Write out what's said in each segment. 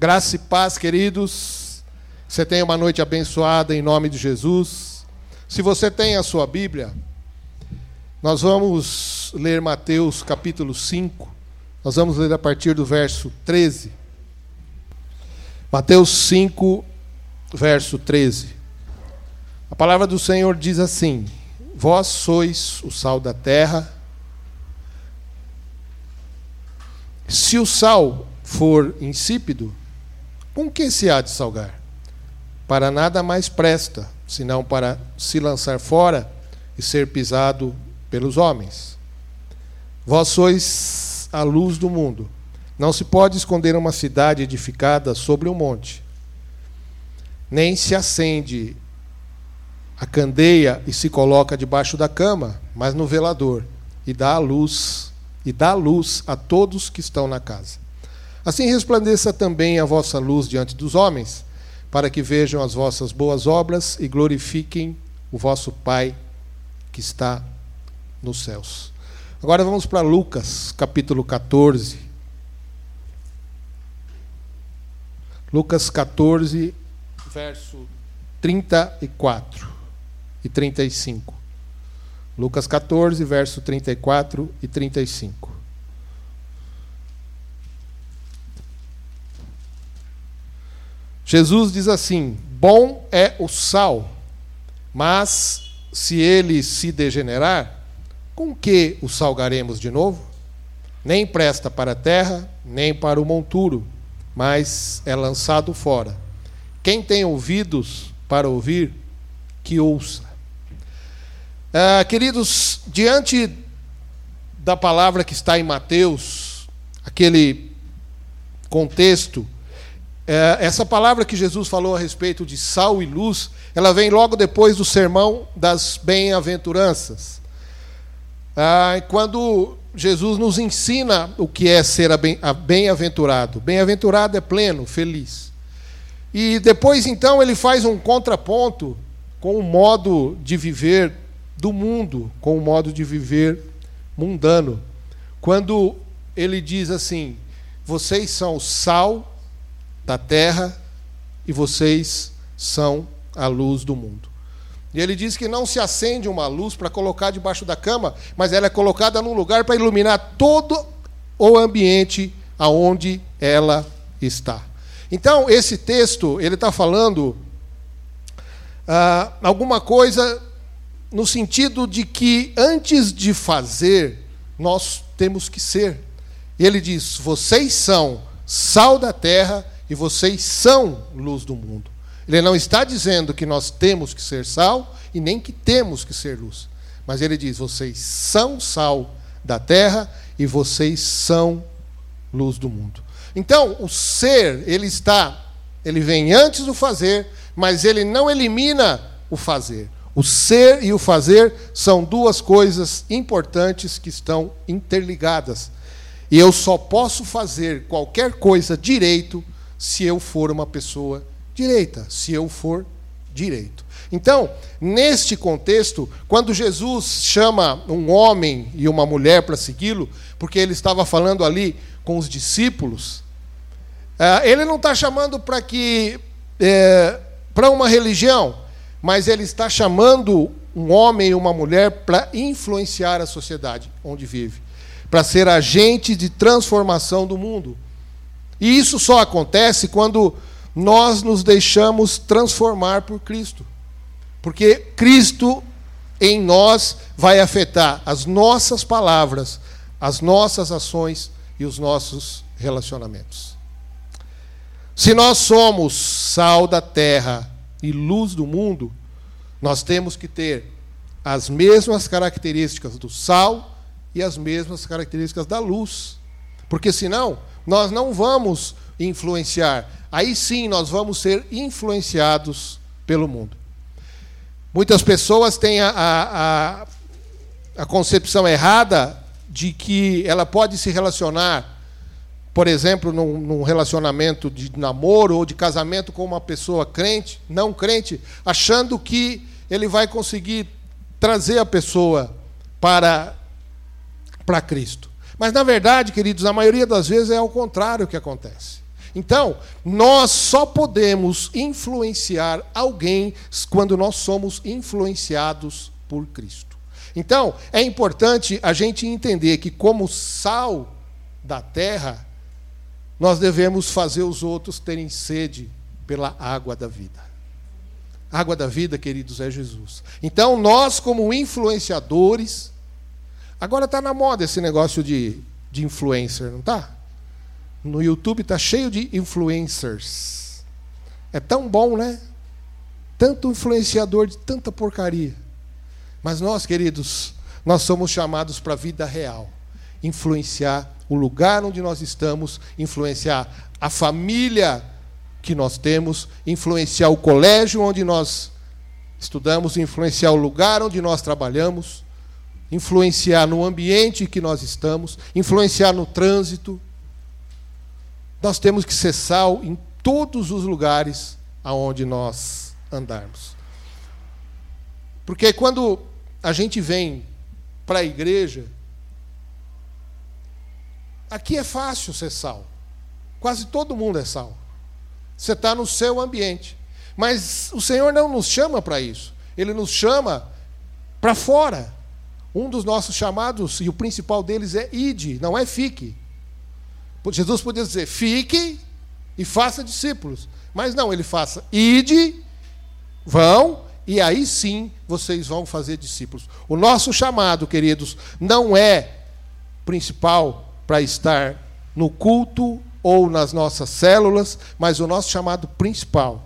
Graça e paz, queridos. Você tenha uma noite abençoada em nome de Jesus. Se você tem a sua Bíblia, nós vamos ler Mateus capítulo 5. Nós vamos ler a partir do verso 13. Mateus 5, verso 13. A palavra do Senhor diz assim: Vós sois o sal da terra. Se o sal for insípido, com que se há de salgar? Para nada mais presta, senão para se lançar fora e ser pisado pelos homens. Vós sois a luz do mundo. Não se pode esconder uma cidade edificada sobre um monte. Nem se acende a candeia e se coloca debaixo da cama, mas no velador, e dá a luz, e dá luz a todos que estão na casa. Assim resplandeça também a vossa luz diante dos homens, para que vejam as vossas boas obras e glorifiquem o vosso Pai que está nos céus. Agora vamos para Lucas, capítulo 14. Lucas 14, verso 34 e 35. Lucas 14, verso 34 e 35. Jesus diz assim: Bom é o sal, mas se ele se degenerar, com que o salgaremos de novo? Nem presta para a terra, nem para o monturo, mas é lançado fora. Quem tem ouvidos para ouvir, que ouça. Ah, queridos, diante da palavra que está em Mateus, aquele contexto é, essa palavra que Jesus falou a respeito de sal e luz, ela vem logo depois do sermão das bem-aventuranças. Ah, quando Jesus nos ensina o que é ser bem-aventurado. Bem-aventurado é pleno, feliz. E depois, então, ele faz um contraponto com o modo de viver do mundo, com o modo de viver mundano. Quando ele diz assim: vocês são sal da terra e vocês são a luz do mundo. E ele diz que não se acende uma luz para colocar debaixo da cama, mas ela é colocada num lugar para iluminar todo o ambiente aonde ela está. Então, esse texto, ele está falando ah, alguma coisa no sentido de que antes de fazer, nós temos que ser. Ele diz: vocês são sal da terra e vocês são luz do mundo. Ele não está dizendo que nós temos que ser sal e nem que temos que ser luz. Mas ele diz: vocês são sal da terra e vocês são luz do mundo. Então, o ser, ele está, ele vem antes do fazer, mas ele não elimina o fazer. O ser e o fazer são duas coisas importantes que estão interligadas. E eu só posso fazer qualquer coisa direito se eu for uma pessoa direita, se eu for direito. Então, neste contexto, quando Jesus chama um homem e uma mulher para segui-lo, porque ele estava falando ali com os discípulos, é, ele não está chamando para que é, para uma religião, mas ele está chamando um homem e uma mulher para influenciar a sociedade onde vive, para ser agente de transformação do mundo. E isso só acontece quando nós nos deixamos transformar por Cristo. Porque Cristo em nós vai afetar as nossas palavras, as nossas ações e os nossos relacionamentos. Se nós somos sal da terra e luz do mundo, nós temos que ter as mesmas características do sal e as mesmas características da luz. Porque senão, nós não vamos influenciar. Aí sim nós vamos ser influenciados pelo mundo. Muitas pessoas têm a, a, a, concepção errada de que ela pode se relacionar, por exemplo, num, num relacionamento de namoro ou de casamento com uma pessoa crente, não crente, achando que ele vai conseguir trazer a pessoa para, para Cristo. Mas, na verdade, queridos, a maioria das vezes é ao contrário que acontece. Então, nós só podemos influenciar alguém quando nós somos influenciados por Cristo. Então, é importante a gente entender que, como sal da terra, nós devemos fazer os outros terem sede pela água da vida. A água da vida, queridos, é Jesus. Então, nós, como influenciadores, agora está na moda esse negócio de, de influencer, não está? No YouTube está cheio de influencers. É tão bom, né? Tanto influenciador de tanta porcaria. Mas nós, queridos, nós somos chamados para a vida real influenciar o lugar onde nós estamos, influenciar a família que nós temos, influenciar o colégio onde nós estudamos, influenciar o lugar onde nós trabalhamos, influenciar no ambiente que nós estamos, influenciar no trânsito. Nós temos que ser sal em todos os lugares aonde nós andarmos. Porque quando a gente vem para a igreja, aqui é fácil ser sal. Quase todo mundo é sal. Você está no seu ambiente. Mas o Senhor não nos chama para isso. Ele nos chama para fora. Um dos nossos chamados, e o principal deles é ide, não é fique. Jesus podia dizer, fique e faça discípulos. Mas não, ele faça, ide, vão, e aí sim vocês vão fazer discípulos. O nosso chamado, queridos, não é principal para estar no culto ou nas nossas células, mas o nosso chamado principal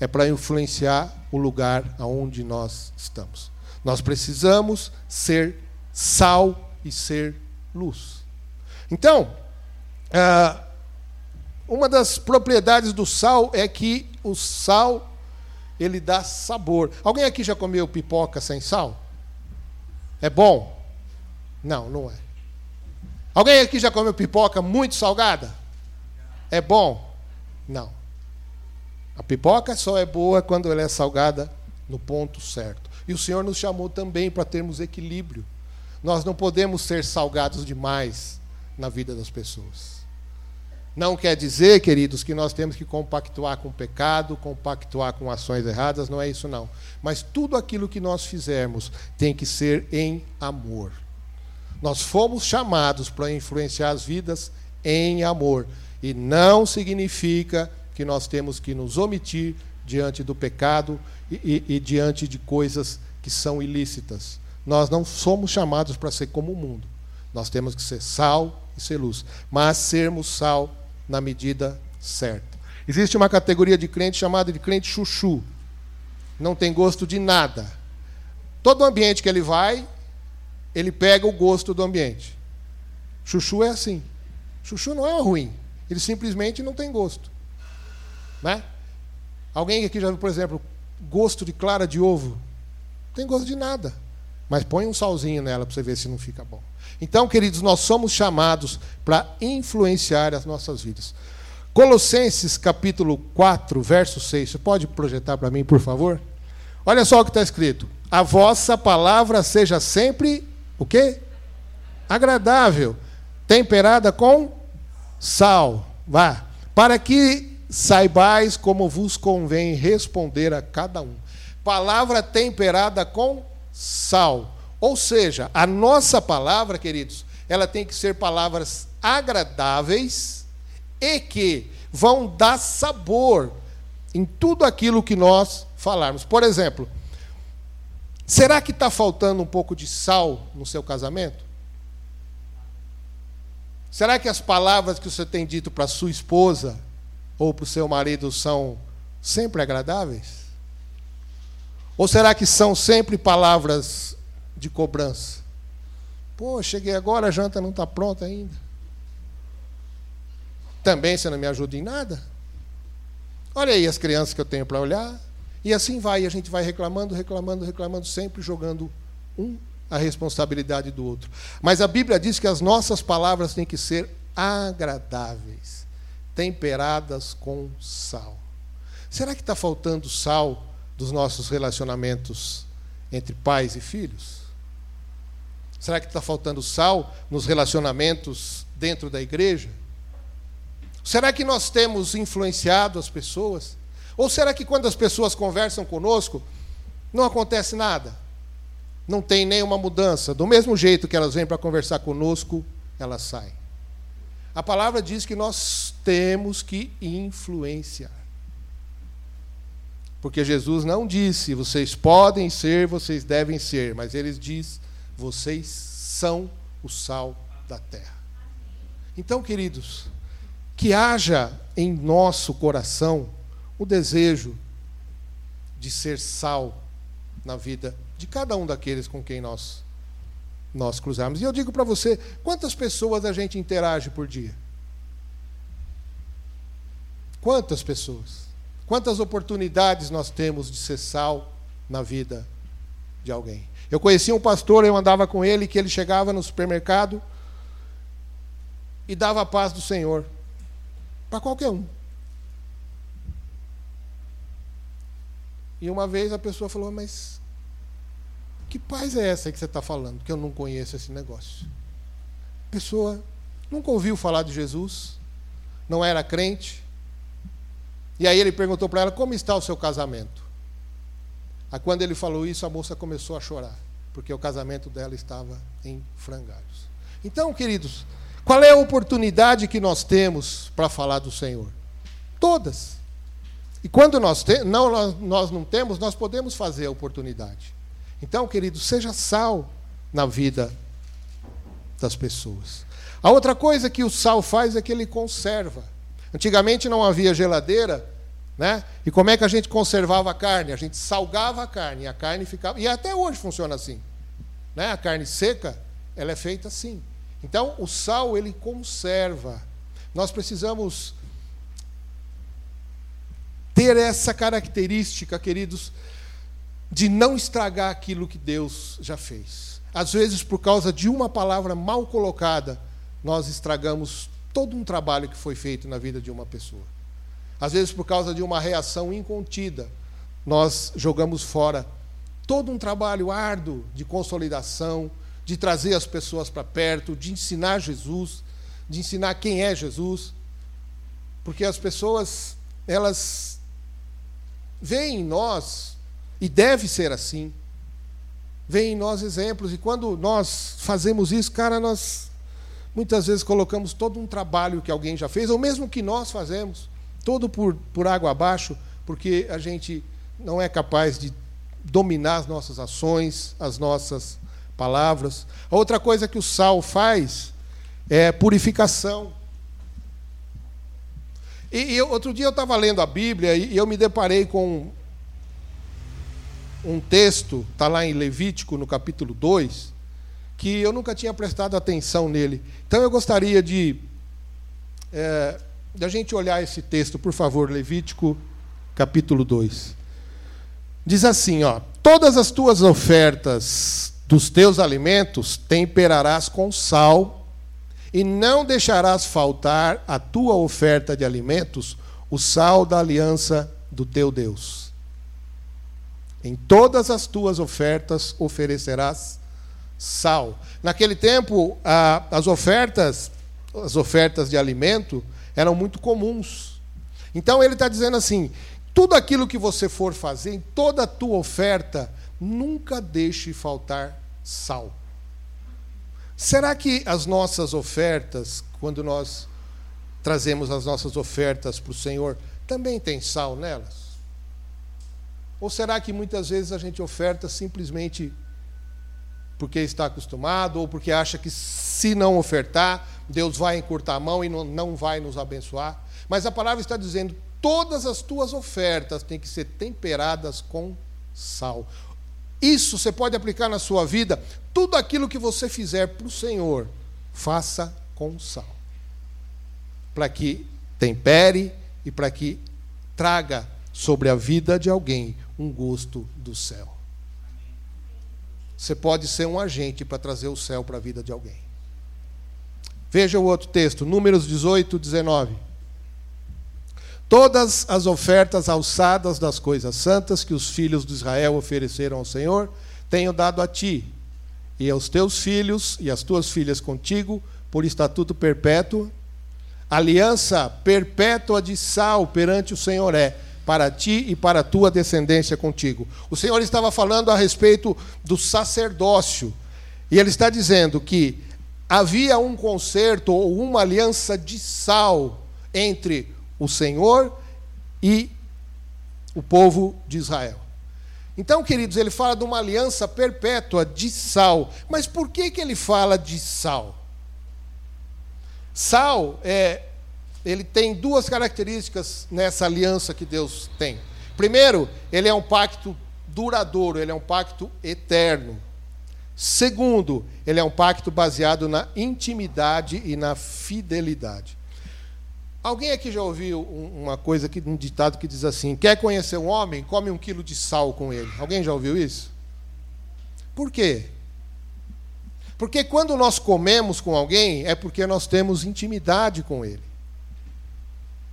é para influenciar o lugar aonde nós estamos. Nós precisamos ser sal e ser luz. Então, ah, uma das propriedades do sal é que o sal ele dá sabor. Alguém aqui já comeu pipoca sem sal? É bom? Não, não é. Alguém aqui já comeu pipoca muito salgada? É bom? Não. A pipoca só é boa quando ela é salgada no ponto certo. E o Senhor nos chamou também para termos equilíbrio. Nós não podemos ser salgados demais na vida das pessoas. Não quer dizer, queridos, que nós temos que compactuar com o pecado, compactuar com ações erradas, não é isso não. Mas tudo aquilo que nós fizermos tem que ser em amor. Nós fomos chamados para influenciar as vidas em amor. E não significa que nós temos que nos omitir diante do pecado e, e, e diante de coisas que são ilícitas. Nós não somos chamados para ser como o mundo. Nós temos que ser sal e ser luz. Mas sermos sal na medida certa. Existe uma categoria de crente chamada de crente chuchu. Não tem gosto de nada. Todo ambiente que ele vai, ele pega o gosto do ambiente. Chuchu é assim. Chuchu não é ruim. Ele simplesmente não tem gosto. Né? Alguém aqui já viu, por exemplo, gosto de clara de ovo? Não tem gosto de nada. Mas põe um salzinho nela para você ver se não fica bom. Então, queridos, nós somos chamados para influenciar as nossas vidas. Colossenses capítulo 4, verso 6. Você pode projetar para mim, por favor? Olha só o que está escrito. A vossa palavra seja sempre o quê? Agradável, temperada com sal. Vá. Para que saibais como vos convém responder a cada um. Palavra temperada com sal. Ou seja, a nossa palavra, queridos, ela tem que ser palavras agradáveis e que vão dar sabor em tudo aquilo que nós falarmos. Por exemplo, será que está faltando um pouco de sal no seu casamento? Será que as palavras que você tem dito para sua esposa ou para o seu marido são sempre agradáveis? Ou será que são sempre palavras de cobrança. Pô, cheguei agora, a janta não está pronta ainda. Também você não me ajuda em nada? Olha aí as crianças que eu tenho para olhar. E assim vai, e a gente vai reclamando, reclamando, reclamando, sempre jogando um a responsabilidade do outro. Mas a Bíblia diz que as nossas palavras têm que ser agradáveis, temperadas com sal. Será que está faltando sal dos nossos relacionamentos entre pais e filhos? Será que está faltando sal nos relacionamentos dentro da igreja? Será que nós temos influenciado as pessoas? Ou será que quando as pessoas conversam conosco, não acontece nada? Não tem nenhuma mudança. Do mesmo jeito que elas vêm para conversar conosco, elas saem. A palavra diz que nós temos que influenciar. Porque Jesus não disse, vocês podem ser, vocês devem ser, mas ele diz, vocês são o sal da terra. Então, queridos, que haja em nosso coração o desejo de ser sal na vida de cada um daqueles com quem nós nós cruzamos. E eu digo para você, quantas pessoas a gente interage por dia? Quantas pessoas? Quantas oportunidades nós temos de ser sal na vida de alguém? Eu conhecia um pastor, eu andava com ele, que ele chegava no supermercado e dava a paz do Senhor para qualquer um. E uma vez a pessoa falou, mas que paz é essa que você está falando? Que eu não conheço esse negócio. Pessoa nunca ouviu falar de Jesus, não era crente. E aí ele perguntou para ela como está o seu casamento. Aí quando ele falou isso, a moça começou a chorar, porque o casamento dela estava em frangalhos. Então, queridos, qual é a oportunidade que nós temos para falar do Senhor? Todas. E quando nós, te, não, nós não temos, nós podemos fazer a oportunidade. Então, querido, seja sal na vida das pessoas. A outra coisa que o sal faz é que ele conserva. Antigamente não havia geladeira, né? E como é que a gente conservava a carne? A gente salgava a carne, a carne ficava. E até hoje funciona assim. Né? A carne seca, ela é feita assim. Então, o sal, ele conserva. Nós precisamos ter essa característica, queridos, de não estragar aquilo que Deus já fez. Às vezes, por causa de uma palavra mal colocada, nós estragamos todo um trabalho que foi feito na vida de uma pessoa. Às vezes, por causa de uma reação incontida, nós jogamos fora todo um trabalho árduo de consolidação, de trazer as pessoas para perto, de ensinar Jesus, de ensinar quem é Jesus. Porque as pessoas, elas veem em nós e deve ser assim. Vem em nós exemplos, e quando nós fazemos isso, cara, nós muitas vezes colocamos todo um trabalho que alguém já fez, ou mesmo que nós fazemos, todo por, por água abaixo, porque a gente não é capaz de dominar as nossas ações, as nossas palavras. A outra coisa que o sal faz é purificação. E, e outro dia eu estava lendo a Bíblia e eu me deparei com um texto, está lá em Levítico, no capítulo 2, que eu nunca tinha prestado atenção nele. Então eu gostaria de, é, de a gente olhar esse texto, por favor, Levítico, capítulo 2. Diz assim, ó: Todas as tuas ofertas dos teus alimentos temperarás com sal, e não deixarás faltar a tua oferta de alimentos o sal da aliança do teu Deus. Em todas as tuas ofertas oferecerás sal. Naquele tempo, as ofertas, as ofertas de alimento, eram muito comuns. Então ele está dizendo assim: tudo aquilo que você for fazer, em toda a tua oferta, nunca deixe faltar sal. Será que as nossas ofertas, quando nós trazemos as nossas ofertas para o Senhor, também tem sal nelas? Ou será que muitas vezes a gente oferta simplesmente porque está acostumado ou porque acha que se não ofertar, Deus vai encurtar a mão e não vai nos abençoar? Mas a palavra está dizendo: todas as tuas ofertas têm que ser temperadas com sal. Isso você pode aplicar na sua vida. Tudo aquilo que você fizer para o Senhor, faça com sal. Para que tempere e para que traga sobre a vida de alguém um gosto do céu. Você pode ser um agente para trazer o céu para a vida de alguém. Veja o outro texto, Números 18, 19. Todas as ofertas alçadas das coisas santas que os filhos de Israel ofereceram ao Senhor, tenho dado a ti, e aos teus filhos e às tuas filhas contigo, por estatuto perpétuo, aliança perpétua de sal perante o Senhor é para ti e para a tua descendência contigo. O Senhor estava falando a respeito do sacerdócio, e ele está dizendo que havia um concerto ou uma aliança de sal entre o Senhor e o povo de Israel. Então, queridos, ele fala de uma aliança perpétua de sal. Mas por que, que ele fala de sal? Sal é, ele tem duas características nessa aliança que Deus tem. Primeiro, ele é um pacto duradouro, ele é um pacto eterno. Segundo, ele é um pacto baseado na intimidade e na fidelidade. Alguém aqui já ouviu uma coisa, um ditado que diz assim: quer conhecer um homem, come um quilo de sal com ele. Alguém já ouviu isso? Por quê? Porque quando nós comemos com alguém, é porque nós temos intimidade com ele.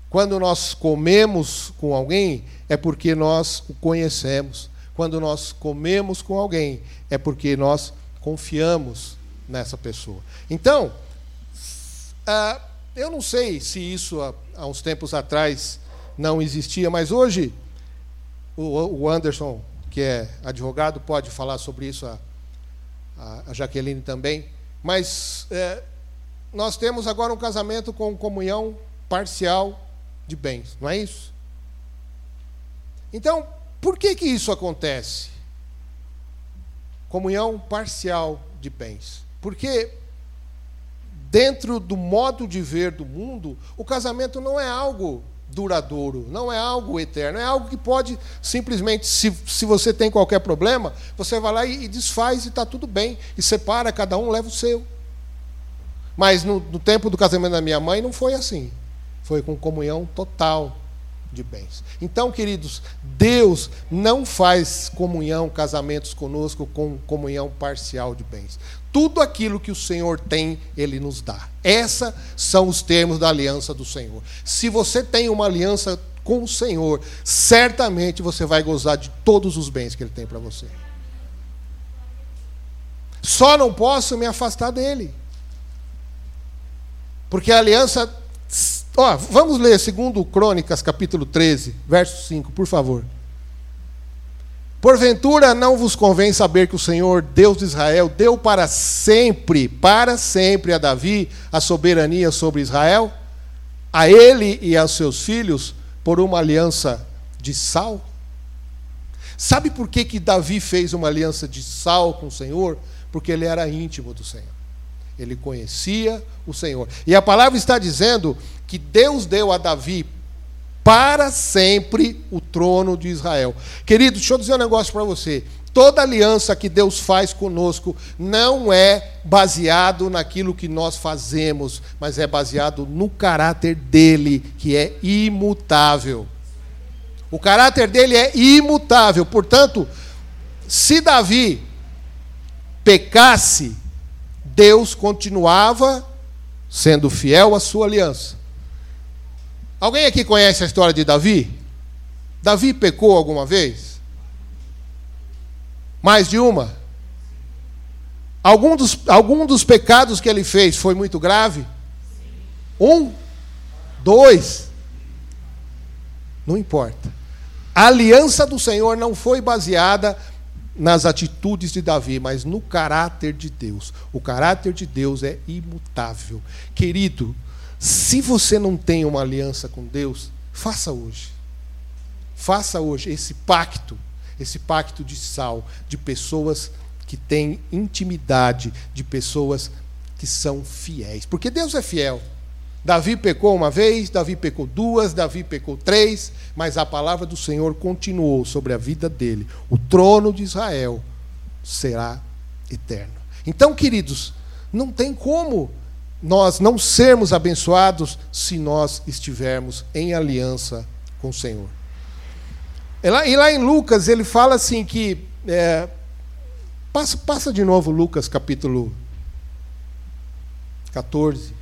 Quando nós comemos com alguém, é porque nós o conhecemos. Quando nós comemos com alguém, é porque nós confiamos nessa pessoa. Então, ah, eu não sei se isso há, há uns tempos atrás não existia, mas hoje o, o Anderson, que é advogado, pode falar sobre isso, a, a Jaqueline também. Mas é, nós temos agora um casamento com comunhão parcial de bens, não é isso? Então, por que que isso acontece? Comunhão parcial de bens. Porque dentro do modo de ver do mundo, o casamento não é algo duradouro, não é algo eterno, é algo que pode simplesmente, se, se você tem qualquer problema, você vai lá e, e desfaz e está tudo bem, e separa, cada um leva o seu. Mas no, no tempo do casamento da minha mãe não foi assim, foi com comunhão total de bens. Então, queridos, Deus não faz comunhão, casamentos conosco com comunhão parcial de bens. Tudo aquilo que o Senhor tem, Ele nos dá. Esses são os termos da aliança do Senhor. Se você tem uma aliança com o Senhor, certamente você vai gozar de todos os bens que Ele tem para você. Só não posso me afastar dele. Porque a aliança. Ó, vamos ler segundo Crônicas, capítulo 13, verso 5, por favor. Porventura não vos convém saber que o Senhor, Deus de Israel, deu para sempre, para sempre a Davi a soberania sobre Israel, a ele e aos seus filhos, por uma aliança de sal? Sabe por que, que Davi fez uma aliança de sal com o Senhor? Porque ele era íntimo do Senhor. Ele conhecia o Senhor. E a palavra está dizendo que Deus deu a Davi para sempre o trono de Israel. Querido, deixa eu dizer um negócio para você. Toda aliança que Deus faz conosco não é baseado naquilo que nós fazemos, mas é baseado no caráter dele, que é imutável. O caráter dele é imutável. Portanto, se Davi pecasse, Deus continuava sendo fiel à sua aliança. Alguém aqui conhece a história de Davi? Davi pecou alguma vez? Mais de uma? Algum dos, algum dos pecados que ele fez foi muito grave? Um? Dois? Não importa. A aliança do Senhor não foi baseada nas atitudes de Davi, mas no caráter de Deus. O caráter de Deus é imutável. Querido, se você não tem uma aliança com Deus, faça hoje. Faça hoje esse pacto, esse pacto de sal, de pessoas que têm intimidade, de pessoas que são fiéis. Porque Deus é fiel. Davi pecou uma vez, Davi pecou duas, Davi pecou três, mas a palavra do Senhor continuou sobre a vida dele. O trono de Israel será eterno. Então, queridos, não tem como nós não sermos abençoados se nós estivermos em aliança com o Senhor. E lá, e lá em Lucas ele fala assim que. É, passa, passa de novo Lucas capítulo 14,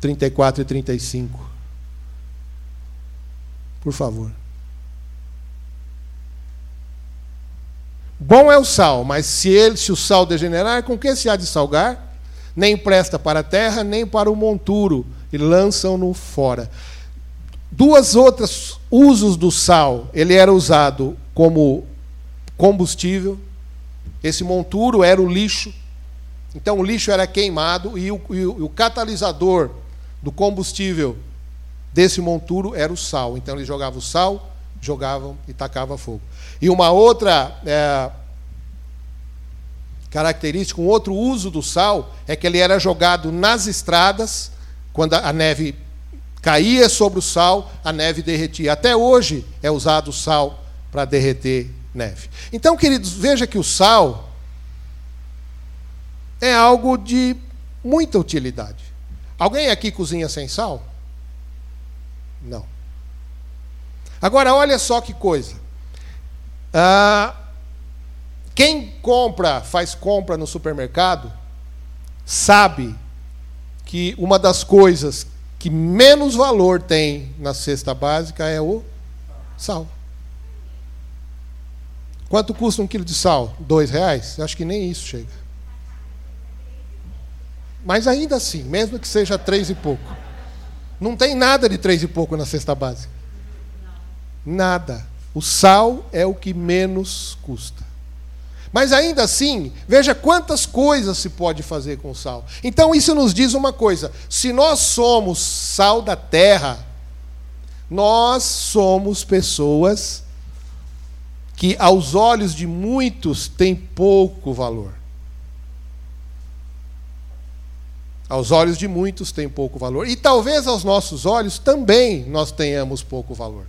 34 e 35. Por favor. Bom é o sal, mas se ele, se o sal degenerar, com que se há de salgar? Nem presta para a terra, nem para o monturo, e lançam-no fora. Duas outras usos do sal. Ele era usado como combustível. Esse monturo era o lixo. Então o lixo era queimado e o, e o, catalisador do combustível desse monturo era o sal. Então eles jogavam o sal, jogavam e tacavam fogo. E uma outra é, característica, um outro uso do sal é que ele era jogado nas estradas, quando a neve caía sobre o sal, a neve derretia. Até hoje é usado o sal para derreter neve. Então, queridos, veja que o sal é algo de muita utilidade. Alguém aqui cozinha sem sal? Não. Agora, olha só que coisa. Ah, quem compra, faz compra no supermercado, sabe que uma das coisas que menos valor tem na cesta básica é o sal. Quanto custa um quilo de sal? Dois reais? Acho que nem isso chega. Mas ainda assim, mesmo que seja três e pouco, não tem nada de três e pouco na cesta básica. Nada. O sal é o que menos custa. Mas ainda assim, veja quantas coisas se pode fazer com sal. Então isso nos diz uma coisa: se nós somos sal da terra, nós somos pessoas que aos olhos de muitos têm pouco valor. Aos olhos de muitos tem pouco valor. E talvez aos nossos olhos também nós tenhamos pouco valor.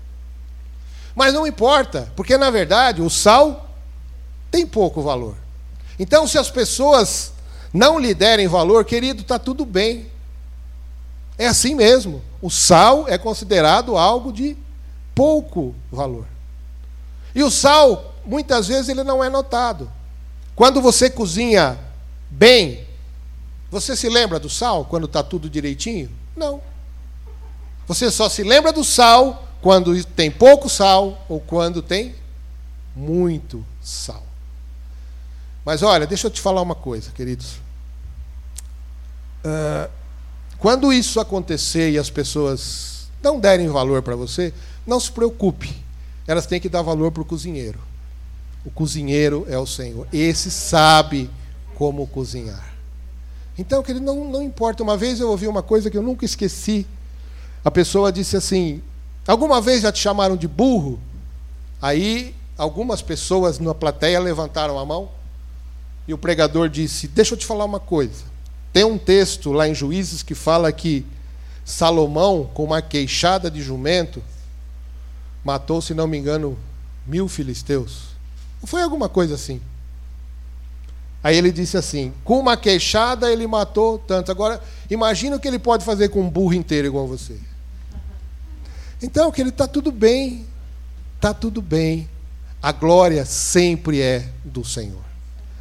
Mas não importa, porque na verdade o sal tem pouco valor. Então, se as pessoas não lhe derem valor, querido, está tudo bem. É assim mesmo. O sal é considerado algo de pouco valor. E o sal, muitas vezes, ele não é notado. Quando você cozinha bem, você se lembra do sal quando está tudo direitinho? Não. Você só se lembra do sal quando tem pouco sal ou quando tem muito sal. Mas olha, deixa eu te falar uma coisa, queridos. Uh, quando isso acontecer e as pessoas não derem valor para você, não se preocupe. Elas têm que dar valor para o cozinheiro. O cozinheiro é o Senhor. Esse sabe como cozinhar. Então, querido, não, não importa. Uma vez eu ouvi uma coisa que eu nunca esqueci. A pessoa disse assim: Alguma vez já te chamaram de burro? Aí algumas pessoas na plateia levantaram a mão. E o pregador disse: Deixa eu te falar uma coisa. Tem um texto lá em Juízes que fala que Salomão, com uma queixada de jumento, matou, se não me engano, mil filisteus. Foi alguma coisa assim. Aí ele disse assim: com uma queixada ele matou tanto. Agora, imagina o que ele pode fazer com um burro inteiro igual você. Então, que ele está tudo bem, está tudo bem. A glória sempre é do Senhor.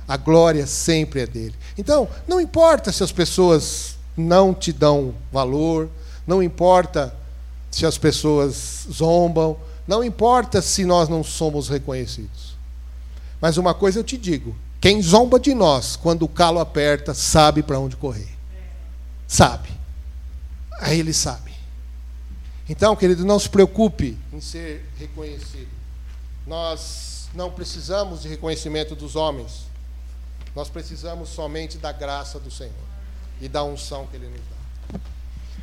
A glória sempre é dele. Então, não importa se as pessoas não te dão valor, não importa se as pessoas zombam, não importa se nós não somos reconhecidos. Mas uma coisa eu te digo: quem zomba de nós, quando o calo aperta, sabe para onde correr. Sabe. Aí ele sabe. Então, querido, não se preocupe em ser reconhecido. Nós não precisamos de reconhecimento dos homens. Nós precisamos somente da graça do Senhor e da unção que Ele nos dá.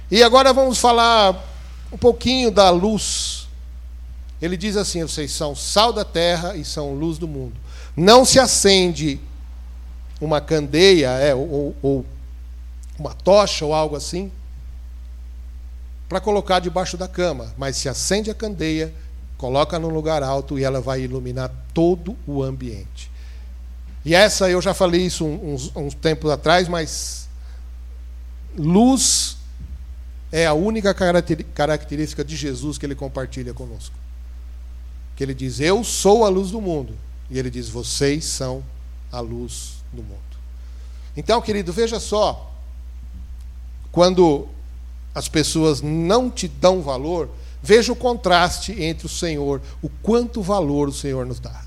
E agora vamos falar um pouquinho da luz. Ele diz assim: vocês são sal da terra e são luz do mundo. Não se acende uma candeia é, ou, ou uma tocha ou algo assim para colocar debaixo da cama, mas se acende a candeia, coloca num lugar alto e ela vai iluminar todo o ambiente. E essa eu já falei isso uns, uns tempos atrás, mas luz é a única característica de Jesus que ele compartilha conosco. Que ele diz: Eu sou a luz do mundo. E ele diz: Vocês são a luz do mundo. Então, querido, veja só. Quando as pessoas não te dão valor, veja o contraste entre o Senhor, o quanto valor o Senhor nos dá.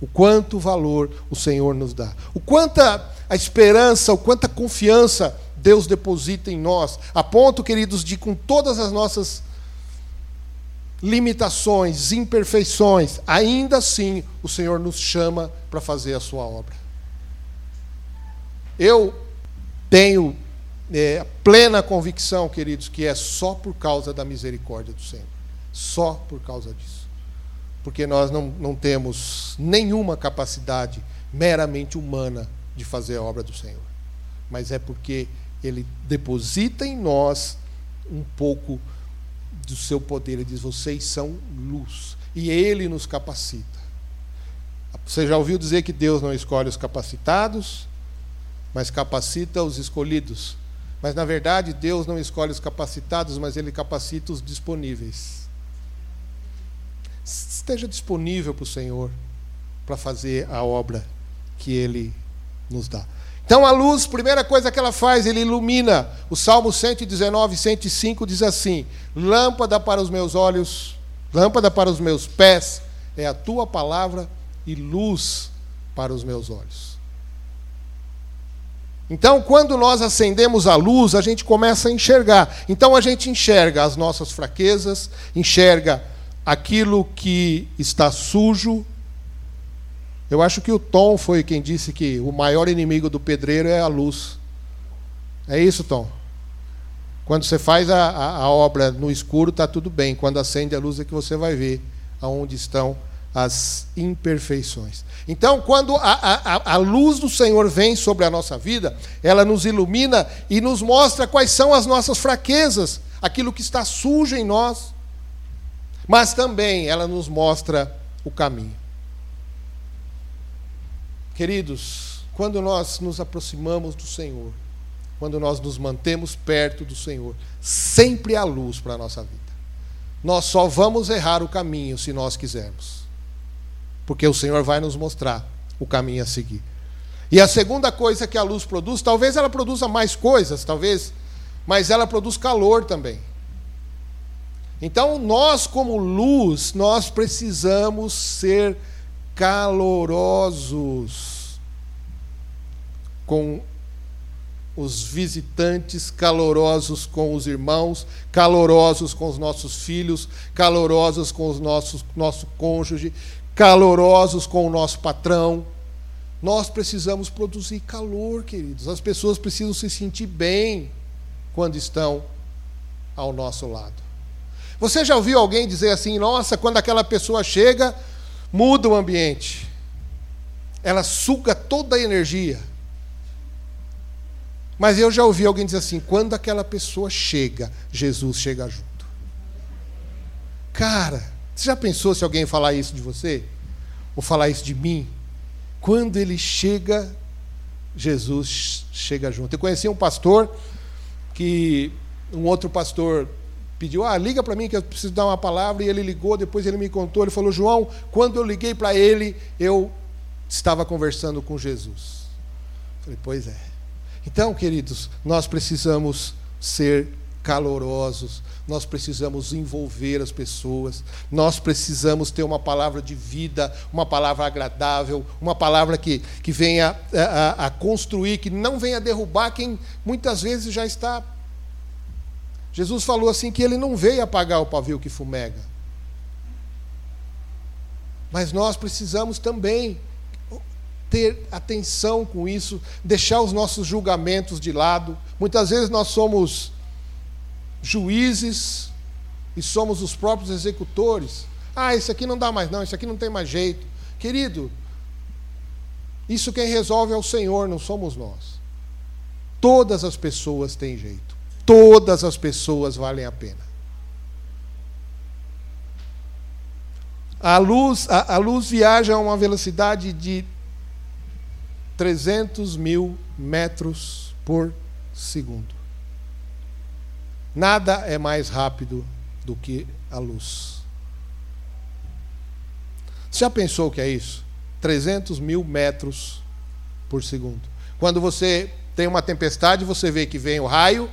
O quanto valor o Senhor nos dá, o quanta a esperança, o quanta confiança Deus deposita em nós, a ponto, queridos, de com todas as nossas limitações, imperfeições, ainda assim o Senhor nos chama para fazer a sua obra. Eu tenho é, plena convicção, queridos, que é só por causa da misericórdia do Senhor. Só por causa disso. Porque nós não, não temos nenhuma capacidade meramente humana de fazer a obra do Senhor. Mas é porque Ele deposita em nós um pouco do seu poder. Ele diz: vocês são luz. E Ele nos capacita. Você já ouviu dizer que Deus não escolhe os capacitados, mas capacita os escolhidos. Mas na verdade, Deus não escolhe os capacitados, mas Ele capacita os disponíveis. Esteja disponível para o Senhor para fazer a obra que Ele nos dá. Então a luz, primeira coisa que ela faz, ele ilumina. O Salmo 119, 105 diz assim: Lâmpada para os meus olhos, lâmpada para os meus pés é a tua palavra e luz para os meus olhos. Então, quando nós acendemos a luz, a gente começa a enxergar. Então, a gente enxerga as nossas fraquezas, enxerga aquilo que está sujo, eu acho que o Tom foi quem disse que o maior inimigo do pedreiro é a luz. É isso, Tom? Quando você faz a, a, a obra no escuro, está tudo bem. Quando acende a luz é que você vai ver aonde estão as imperfeições. Então, quando a, a, a, luz do Senhor vem sobre a nossa vida, ela nos ilumina e nos mostra quais são as nossas fraquezas, aquilo que está sujo em nós, mas também ela nos mostra o caminho. Queridos, quando nós nos aproximamos do Senhor, quando nós nos mantemos perto do Senhor, sempre há luz para a nossa vida. Nós só vamos errar o caminho se nós quisermos, porque o Senhor vai nos mostrar o caminho a seguir. E a segunda coisa que a luz produz, talvez ela produza mais coisas, talvez, mas ela produz calor também. Então, nós, como luz, nós precisamos ser calorosos com os visitantes, calorosos com os irmãos, calorosos com os nossos filhos, calorosos com os nossos nosso cônjuge, calorosos com o nosso patrão. Nós precisamos produzir calor, queridos. As pessoas precisam se sentir bem quando estão ao nosso lado. Você já ouviu alguém dizer assim: "Nossa, quando aquela pessoa chega, muda o ambiente. Ela suga toda a energia. Mas eu já ouvi alguém dizer assim: quando aquela pessoa chega, Jesus chega junto. Cara, você já pensou se alguém falar isso de você? Ou falar isso de mim? Quando ele chega, Jesus chega junto. Eu conheci um pastor que um outro pastor pediu, ah, liga para mim que eu preciso dar uma palavra, e ele ligou, depois ele me contou, ele falou, João, quando eu liguei para ele, eu estava conversando com Jesus. falei, pois é. Então, queridos, nós precisamos ser calorosos, nós precisamos envolver as pessoas, nós precisamos ter uma palavra de vida, uma palavra agradável, uma palavra que, que venha a, a, a construir, que não venha derrubar quem muitas vezes já está Jesus falou assim que ele não veio apagar o pavio que fumega. Mas nós precisamos também ter atenção com isso, deixar os nossos julgamentos de lado. Muitas vezes nós somos juízes e somos os próprios executores. Ah, isso aqui não dá mais, não, isso aqui não tem mais jeito. Querido, isso quem resolve é o Senhor, não somos nós. Todas as pessoas têm jeito todas as pessoas valem a pena. A luz, a, a luz viaja a uma velocidade de 300 mil metros por segundo. Nada é mais rápido do que a luz. Você já pensou o que é isso? 300 mil metros por segundo. Quando você tem uma tempestade, você vê que vem o raio,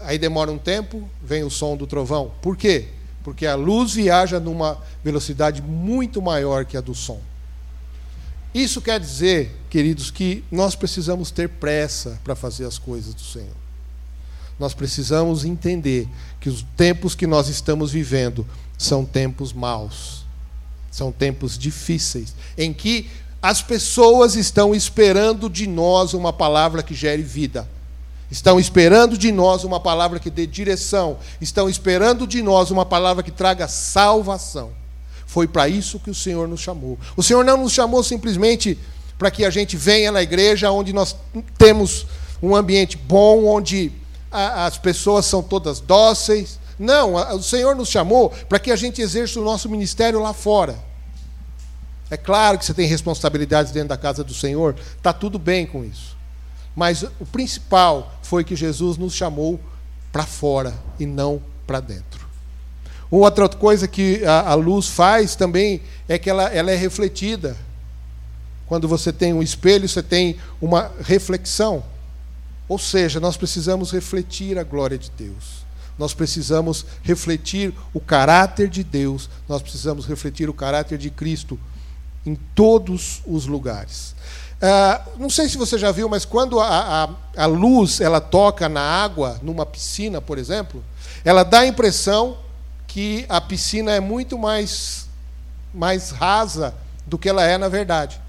Aí demora um tempo, vem o som do trovão. Por quê? porque a luz viaja numa velocidade muito maior que a do som. Isso quer dizer, queridos, que nós precisamos ter pressa para fazer as coisas do Senhor. Nós precisamos entender que os tempos que nós estamos vivendo são tempos maus, são tempos difíceis, em que as pessoas estão esperando de nós uma palavra que gere vida. Estão esperando de nós uma palavra que dê direção. Estão esperando de nós uma palavra que traga salvação. Foi para isso que o Senhor nos chamou. O Senhor não nos chamou simplesmente para que a gente venha na igreja onde nós temos um ambiente bom, onde a, as pessoas são todas dóceis. Não, a, o Senhor nos chamou para que a gente exerça o nosso ministério lá fora. É claro que você tem responsabilidades dentro da casa do Senhor, está tudo bem com isso. Mas o principal foi que Jesus nos chamou para fora e não para dentro. Outra coisa que a, a, luz faz também é que ela, ela é refletida. Quando você tem um espelho, você tem uma reflexão. Ou seja, nós precisamos refletir a glória de Deus. Nós precisamos refletir o caráter de Deus. Nós precisamos refletir o caráter de Cristo em todos os lugares. Uh, não sei se você já viu, mas quando a, a, a, luz ela toca na água, numa piscina, por exemplo, ela dá a impressão que a piscina é muito mais, mais rasa do que ela é na verdade.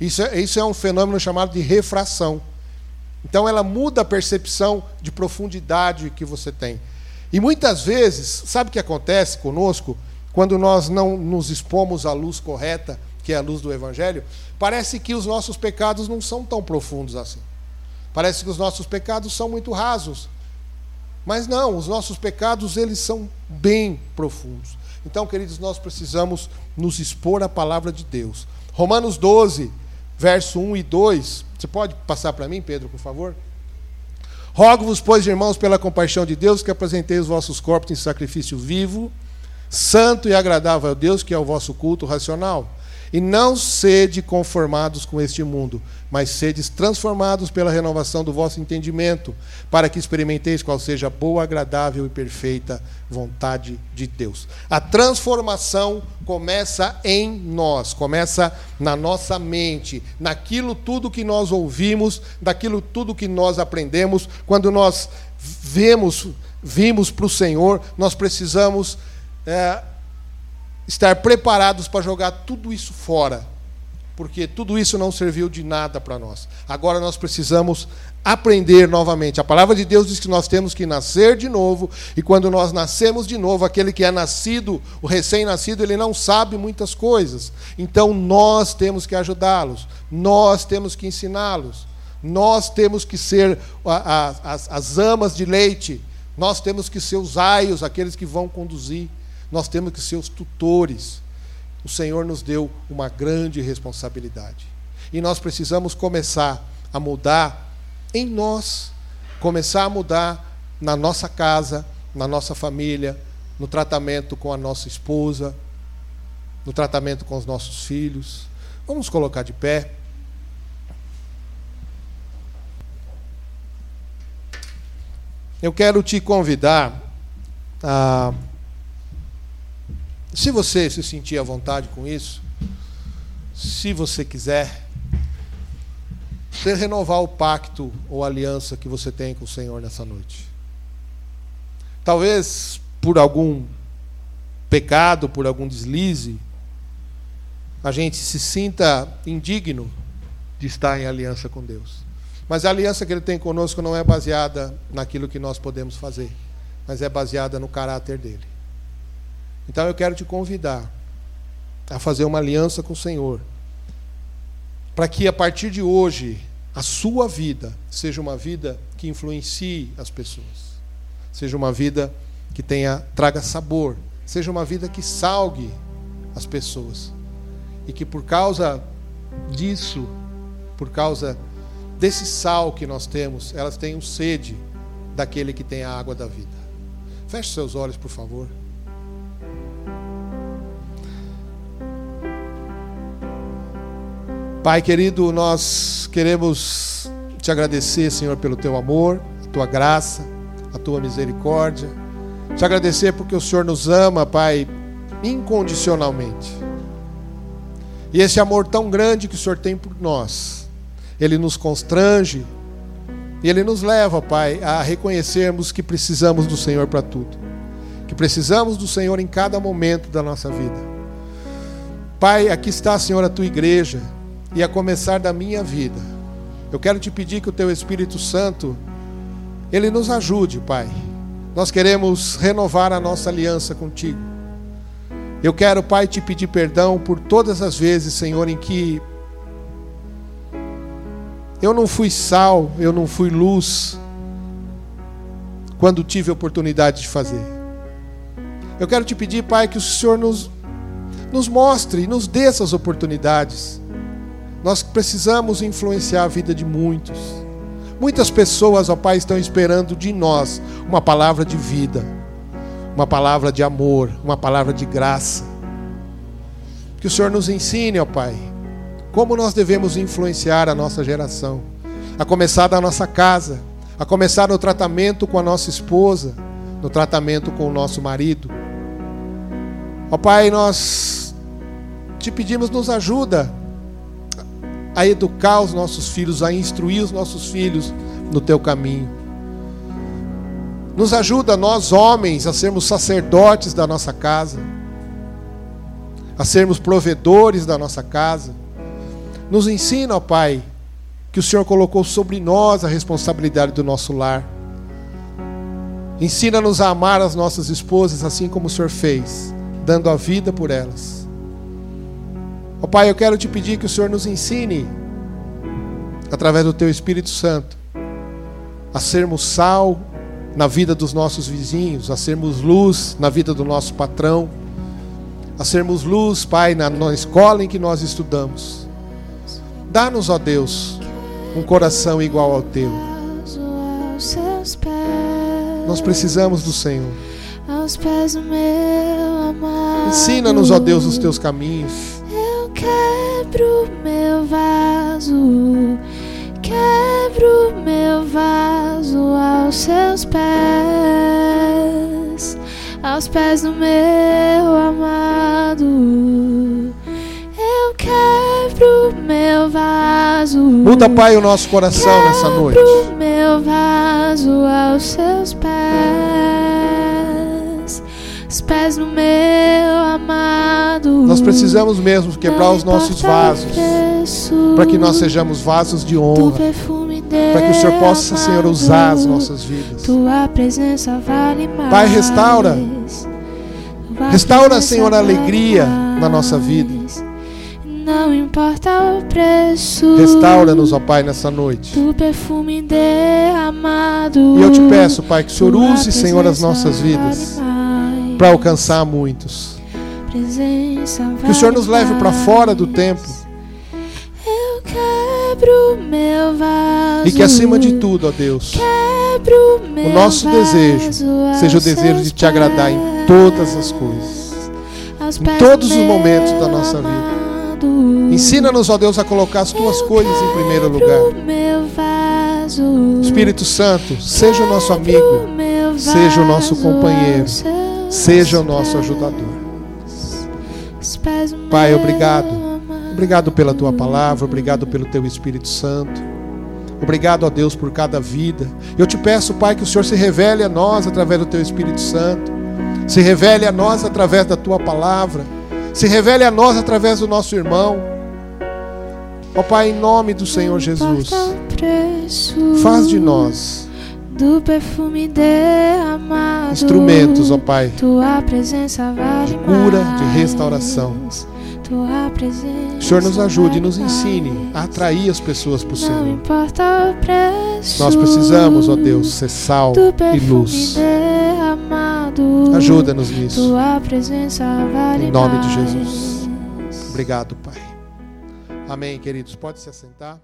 Isso é, isso é um fenômeno chamado de refração. Então ela muda a percepção de profundidade que você tem. E muitas vezes, sabe o que acontece conosco? Quando nós não nos expomos à luz correta, que é a luz do Evangelho, parece que os nossos pecados não são tão profundos assim. Parece que os nossos pecados são muito rasos. Mas não, os nossos pecados, eles são bem profundos. Então, queridos, nós precisamos nos expor à palavra de Deus. Romanos 12, verso 1 e 2. Você pode passar para mim, Pedro, por favor? Rogo-vos, pois, irmãos, pela compaixão de Deus, que apresentei os vossos corpos em sacrifício vivo, santo e agradável a Deus, que é o vosso culto racional. E não sede conformados com este mundo, mas sedes transformados pela renovação do vosso entendimento, para que experimenteis qual seja a boa, agradável e perfeita vontade de Deus. A transformação começa em nós, começa na nossa mente, naquilo tudo que nós ouvimos, daquilo tudo que nós aprendemos. Quando nós vemos, vimos para o Senhor, nós precisamos. É, estar preparados para jogar tudo isso fora, porque tudo isso não serviu de nada para nós. Agora nós precisamos aprender novamente. A palavra de Deus diz que nós temos que nascer de novo, e quando nós nascemos de novo, aquele que é nascido, o recém-nascido, ele não sabe muitas coisas. Então nós temos que ajudá-los, nós temos que ensiná-los, nós temos que ser a, a, as, as amas de leite, nós temos que ser os aios, aqueles que vão conduzir. Nós temos que ser os tutores. O Senhor nos deu uma grande responsabilidade. E nós precisamos começar a mudar em nós, começar a mudar na nossa casa, na nossa família, no tratamento com a nossa esposa, no tratamento com os nossos filhos. Vamos colocar de pé. Eu quero te convidar a se você se sentir à vontade com isso, se você quiser, você renovar o pacto ou aliança que você tem com o Senhor nessa noite. Talvez por algum pecado, por algum deslize, a gente se sinta indigno de estar em aliança com Deus. Mas a aliança que Ele tem conosco não é baseada naquilo que nós podemos fazer, mas é baseada no caráter dele. Então eu quero te convidar a fazer uma aliança com o Senhor, para que a partir de hoje a sua vida seja uma vida que influencie as pessoas, seja uma vida que tenha traga sabor, seja uma vida que salgue as pessoas e que por causa disso, por causa desse sal que nós temos, elas tenham sede daquele que tem a água da vida. Feche seus olhos, por favor. Pai querido, nós queremos te agradecer, Senhor, pelo teu amor, a tua graça, a tua misericórdia. Te agradecer porque o Senhor nos ama, Pai, incondicionalmente. E esse amor tão grande que o Senhor tem por nós, ele nos constrange e ele nos leva, Pai, a reconhecermos que precisamos do Senhor para tudo. Que precisamos do Senhor em cada momento da nossa vida. Pai, aqui está, Senhor, a tua igreja, e a começar da minha vida. Eu quero te pedir que o teu Espírito Santo ele nos ajude, Pai. Nós queremos renovar a nossa aliança contigo. Eu quero, Pai, te pedir perdão por todas as vezes, Senhor, em que eu não fui sal, eu não fui luz, quando tive a oportunidade de fazer. Eu quero te pedir, Pai, que o Senhor nos, nos mostre, nos dê essas oportunidades. Nós precisamos influenciar a vida de muitos. Muitas pessoas, ó Pai, estão esperando de nós uma palavra de vida uma palavra de amor, uma palavra de graça. Que o Senhor nos ensine, ó Pai, como nós devemos influenciar a nossa geração, a começar da nossa casa, a começar no tratamento com a nossa esposa, no tratamento com o nosso marido. Ó Pai, nós te pedimos, nos ajuda a educar os nossos filhos, a instruir os nossos filhos no teu caminho. Nos ajuda, nós homens, a sermos sacerdotes da nossa casa, a sermos provedores da nossa casa. Nos ensina, ó Pai, que o Senhor colocou sobre nós a responsabilidade do nosso lar. Ensina-nos a amar as nossas esposas assim como o Senhor fez, dando a vida por elas. Ó Pai, eu quero te pedir que o Senhor nos ensine, através do Teu Espírito Santo, a sermos sal na vida dos nossos vizinhos, a sermos luz na vida do nosso patrão, a sermos luz, Pai, na, na escola em que nós estudamos. Dá-nos, ó Deus, um coração igual ao teu. Nós precisamos do Senhor. Ensina-nos, ó Deus, os teus caminhos. Quebro meu vaso quebro meu vaso aos seus pés, aos pés do meu amado. Eu quebro meu vaso. Muda, Pai, o nosso coração nessa noite. Quebro meu vaso aos seus pés, pés do meu amado. Nós precisamos mesmo quebrar os nossos vasos para que nós sejamos vasos de honra, para que o Senhor possa, Senhor, usar as nossas vidas. Pai, restaura, restaura, Senhor, a alegria na nossa vida. Não importa o preço. Restaura-nos, ó Pai, nessa noite. Do perfume derramado. E eu te peço, Pai, que o Senhor use, Senhor, as nossas vidas para alcançar muitos. Que o Senhor nos leve para fora do templo vaso, e que acima de tudo, ó Deus, o nosso desejo seja o desejo de te agradar em todas as coisas, em todos os momentos da nossa vida. Ensina-nos, ó Deus, a colocar as tuas coisas em primeiro lugar. Espírito Santo, seja o nosso amigo, seja o nosso companheiro, seja o nosso ajudador. Pai, obrigado Obrigado pela tua palavra, obrigado pelo teu Espírito Santo. Obrigado a Deus por cada vida. Eu te peço, Pai, que o Senhor se revele a nós através do teu Espírito Santo. Se revele a nós através da tua palavra. Se revele a nós através do nosso irmão. Ó Pai, em nome do Senhor Jesus, faz de nós do perfume derramado, instrumentos, ó Pai, tua presença vale de cura, de restauração. O Senhor nos ajude e nos ensine a atrair as pessoas para o Senhor. Nós precisamos, ó Deus, ser sal e luz. Ajuda-nos nisso. Tua presença vale em nome de. Jesus. Obrigado, Pai. Amém, queridos. Pode se assentar.